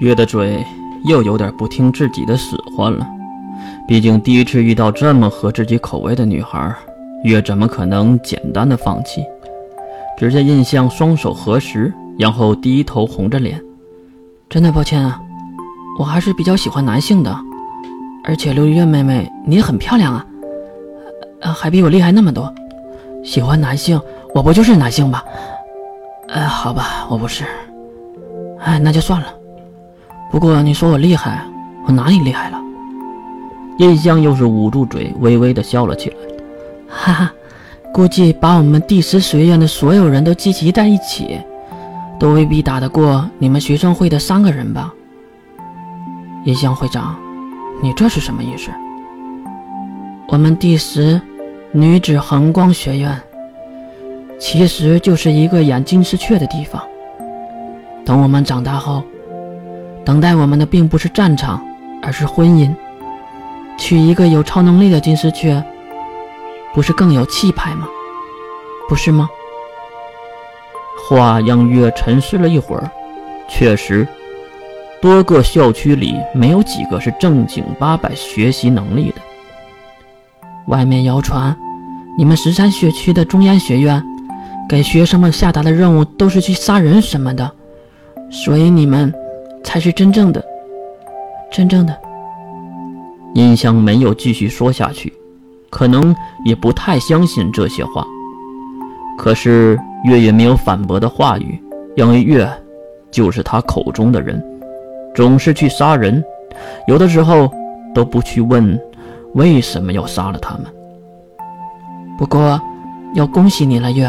月的嘴又有点不听自己的使唤了。毕竟第一次遇到这么合自己口味的女孩，月怎么可能简单的放弃？只见印象双手合十，然后低头红着脸：“真的抱歉啊，我还是比较喜欢男性的。而且琉璃月妹妹你也很漂亮啊，呃，还比我厉害那么多。喜欢男性，我不就是男性吗？呃，好吧，我不是。哎，那就算了。不过你说我厉害，我哪里厉害了？”印象又是捂住嘴，微微的笑了起来，哈哈，估计把我们第十学院的所有人都集齐在一起，都未必打得过你们学生会的三个人吧？印象会长，你这是什么意思？我们第十女子恒光学院，其实就是一个养金丝雀的地方。等我们长大后，等待我们的并不是战场，而是婚姻。娶一个有超能力的金丝雀，不是更有气派吗？不是吗？话让月沉思了一会儿。确实，多个校区里没有几个是正经八百学习能力的。外面谣传，你们十三学区的中央学院给学生们下达的任务都是去杀人什么的，所以你们才是真正的、真正的。印象没有继续说下去，可能也不太相信这些话。可是月月没有反驳的话语，因为月就是他口中的人，总是去杀人，有的时候都不去问为什么要杀了他们。不过要恭喜你了，月，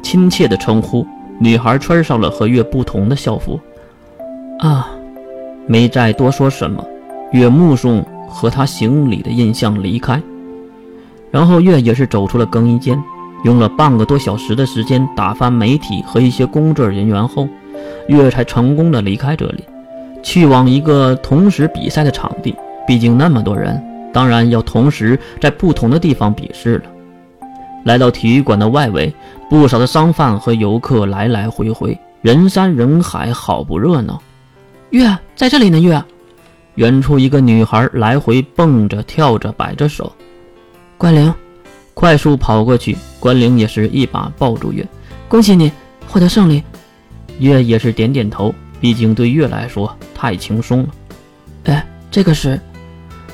亲切的称呼。女孩穿上了和月不同的校服。啊，没再多说什么。月目送。和他行礼的印象离开，然后月也是走出了更衣间，用了半个多小时的时间打发媒体和一些工作人员后，月才成功的离开这里，去往一个同时比赛的场地。毕竟那么多人，当然要同时在不同的地方比试了。来到体育馆的外围，不少的商贩和游客来来回回，人山人海，好不热闹。月在这里呢，月。远处，一个女孩来回蹦着、跳着，摆着手。关灵，快速跑过去。关灵也是一把抱住月，恭喜你获得胜利。月也是点点头，毕竟对月来说太轻松了。哎，这个是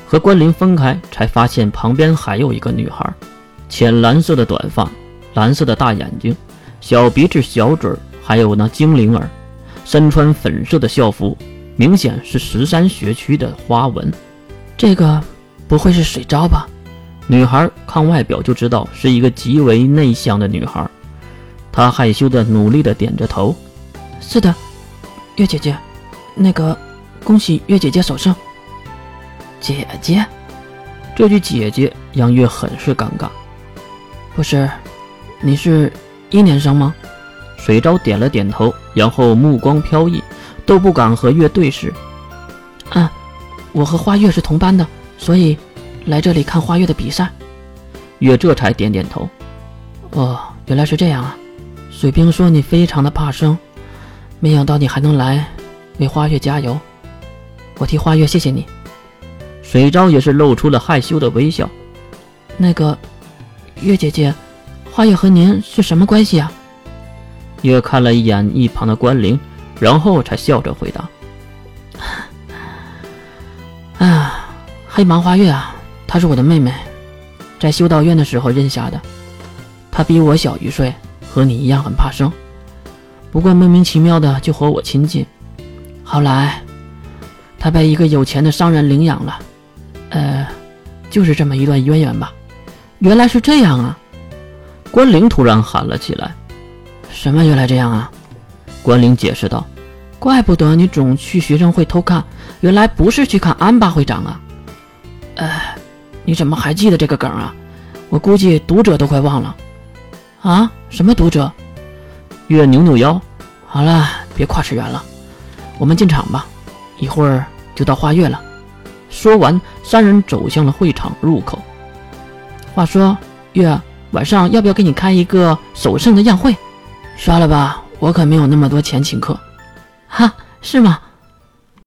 和关灵分开，才发现旁边还有一个女孩，浅蓝色的短发，蓝色的大眼睛，小鼻子、小嘴，还有那精灵耳，身穿粉色的校服。明显是十三学区的花纹，这个不会是水招吧？女孩看外表就知道是一个极为内向的女孩，她害羞的努力的点着头。是的，月姐姐，那个，恭喜月姐姐首胜。姐姐，这句姐姐让月很是尴尬。不是，你是一年生吗？水昭点了点头，然后目光飘逸。都不敢和月对视。啊，我和花月是同班的，所以来这里看花月的比赛。月这才点点头。哦，原来是这样啊。水兵说你非常的怕生，没想到你还能来为花月加油。我替花月谢谢你。水昭也是露出了害羞的微笑。那个月姐姐，花月和您是什么关系啊？月看了一眼一旁的关灵。然后才笑着回答：“ 啊，黑芒花月啊，她是我的妹妹，在修道院的时候认下的。她比我小一岁，和你一样很怕生，不过莫名其妙的就和我亲近。后来，她被一个有钱的商人领养了，呃，就是这么一段渊源吧。原来是这样啊！”关灵突然喊了起来：“什么？原来这样啊！”关灵解释道：“怪不得你总去学生会偷看，原来不是去看安巴会长啊！哎，你怎么还记得这个梗啊？我估计读者都快忘了。啊？什么读者？月扭扭腰。好了，别夸次元了，我们进场吧，一会儿就到花月了。”说完，三人走向了会场入口。话说，月晚上要不要给你开一个首胜的宴会？刷了吧。我可没有那么多钱请客，哈，是吗？